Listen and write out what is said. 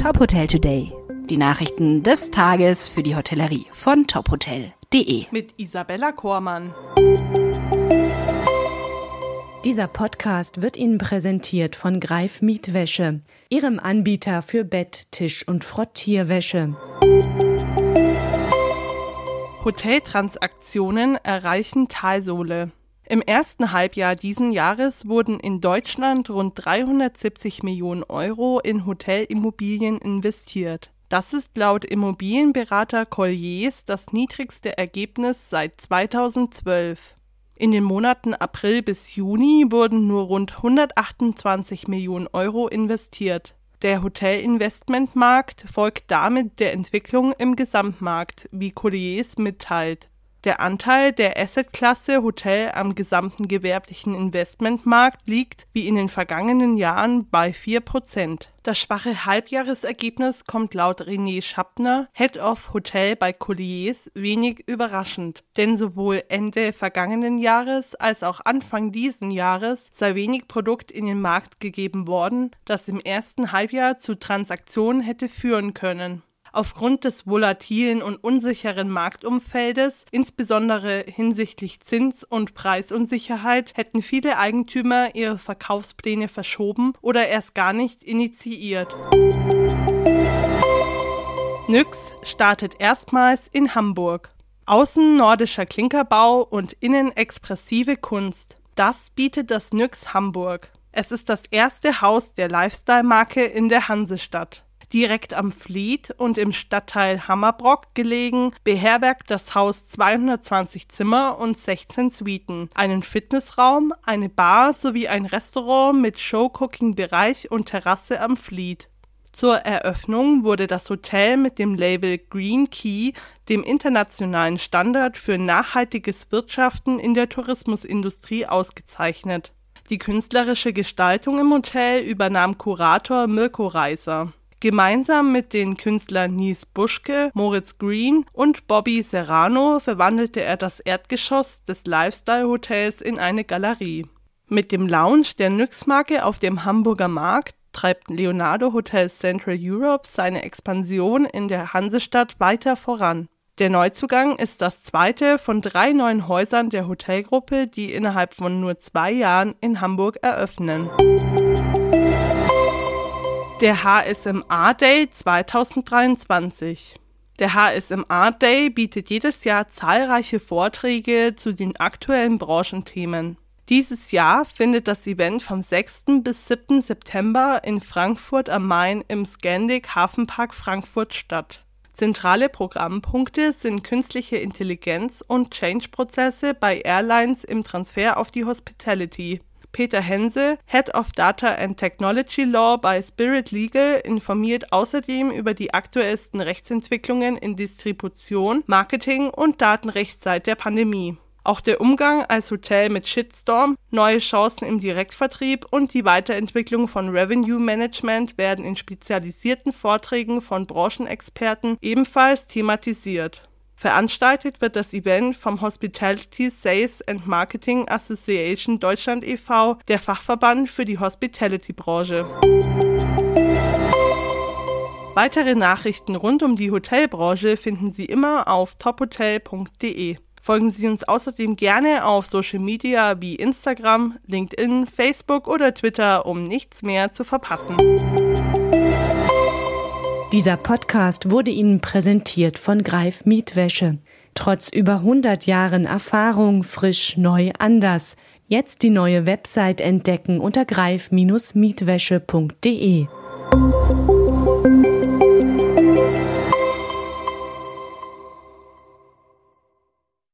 Top Hotel Today. Die Nachrichten des Tages für die Hotellerie von tophotel.de. Mit Isabella Kormann. Dieser Podcast wird Ihnen präsentiert von Greif Mietwäsche, Ihrem Anbieter für Bett, Tisch und Frottierwäsche. Hoteltransaktionen erreichen Talsohle. Im ersten Halbjahr diesen Jahres wurden in Deutschland rund 370 Millionen Euro in Hotelimmobilien investiert. Das ist laut Immobilienberater Colliers das niedrigste Ergebnis seit 2012. In den Monaten April bis Juni wurden nur rund 128 Millionen Euro investiert. Der Hotelinvestmentmarkt folgt damit der Entwicklung im Gesamtmarkt, wie Colliers mitteilt. Der Anteil der Assetklasse Hotel am gesamten gewerblichen Investmentmarkt liegt wie in den vergangenen Jahren bei 4%. Das schwache Halbjahresergebnis kommt laut René Schappner, Head of Hotel bei Colliers, wenig überraschend, denn sowohl Ende vergangenen Jahres als auch Anfang diesen Jahres sei wenig Produkt in den Markt gegeben worden, das im ersten Halbjahr zu Transaktionen hätte führen können. Aufgrund des volatilen und unsicheren Marktumfeldes, insbesondere hinsichtlich Zins- und Preisunsicherheit, hätten viele Eigentümer ihre Verkaufspläne verschoben oder erst gar nicht initiiert. Nyx startet erstmals in Hamburg. Außen nordischer Klinkerbau und innen expressive Kunst. Das bietet das Nyx Hamburg. Es ist das erste Haus der Lifestyle-Marke in der Hansestadt. Direkt am Fleet und im Stadtteil Hammerbrock gelegen, beherbergt das Haus 220 Zimmer und 16 Suiten, einen Fitnessraum, eine Bar sowie ein Restaurant mit Show-Cooking-Bereich und Terrasse am Fleet. Zur Eröffnung wurde das Hotel mit dem Label Green Key, dem internationalen Standard für nachhaltiges Wirtschaften in der Tourismusindustrie, ausgezeichnet. Die künstlerische Gestaltung im Hotel übernahm Kurator Mirko Reiser. Gemeinsam mit den Künstlern Nies Buschke, Moritz Green und Bobby Serrano verwandelte er das Erdgeschoss des Lifestyle-Hotels in eine Galerie. Mit dem Lounge der Nyx-Marke auf dem Hamburger Markt treibt Leonardo Hotel Central Europe seine Expansion in der Hansestadt weiter voran. Der Neuzugang ist das zweite von drei neuen Häusern der Hotelgruppe, die innerhalb von nur zwei Jahren in Hamburg eröffnen. Der HSMA Day 2023. Der HSMA Day bietet jedes Jahr zahlreiche Vorträge zu den aktuellen Branchenthemen. Dieses Jahr findet das Event vom 6. bis 7. September in Frankfurt am Main im Scandic Hafenpark Frankfurt statt. Zentrale Programmpunkte sind künstliche Intelligenz und Change-Prozesse bei Airlines im Transfer auf die Hospitality. Peter Hense, Head of Data and Technology Law bei Spirit Legal, informiert außerdem über die aktuellsten Rechtsentwicklungen in Distribution, Marketing und Datenrecht seit der Pandemie. Auch der Umgang als Hotel mit Shitstorm, neue Chancen im Direktvertrieb und die Weiterentwicklung von Revenue Management werden in spezialisierten Vorträgen von Branchenexperten ebenfalls thematisiert. Veranstaltet wird das Event vom Hospitality Sales and Marketing Association Deutschland e.V., der Fachverband für die Hospitality-Branche. Weitere Nachrichten rund um die Hotelbranche finden Sie immer auf tophotel.de. Folgen Sie uns außerdem gerne auf Social Media wie Instagram, LinkedIn, Facebook oder Twitter, um nichts mehr zu verpassen. Dieser Podcast wurde Ihnen präsentiert von Greif Mietwäsche. Trotz über 100 Jahren Erfahrung frisch, neu, anders. Jetzt die neue Website entdecken unter greif-mietwäsche.de.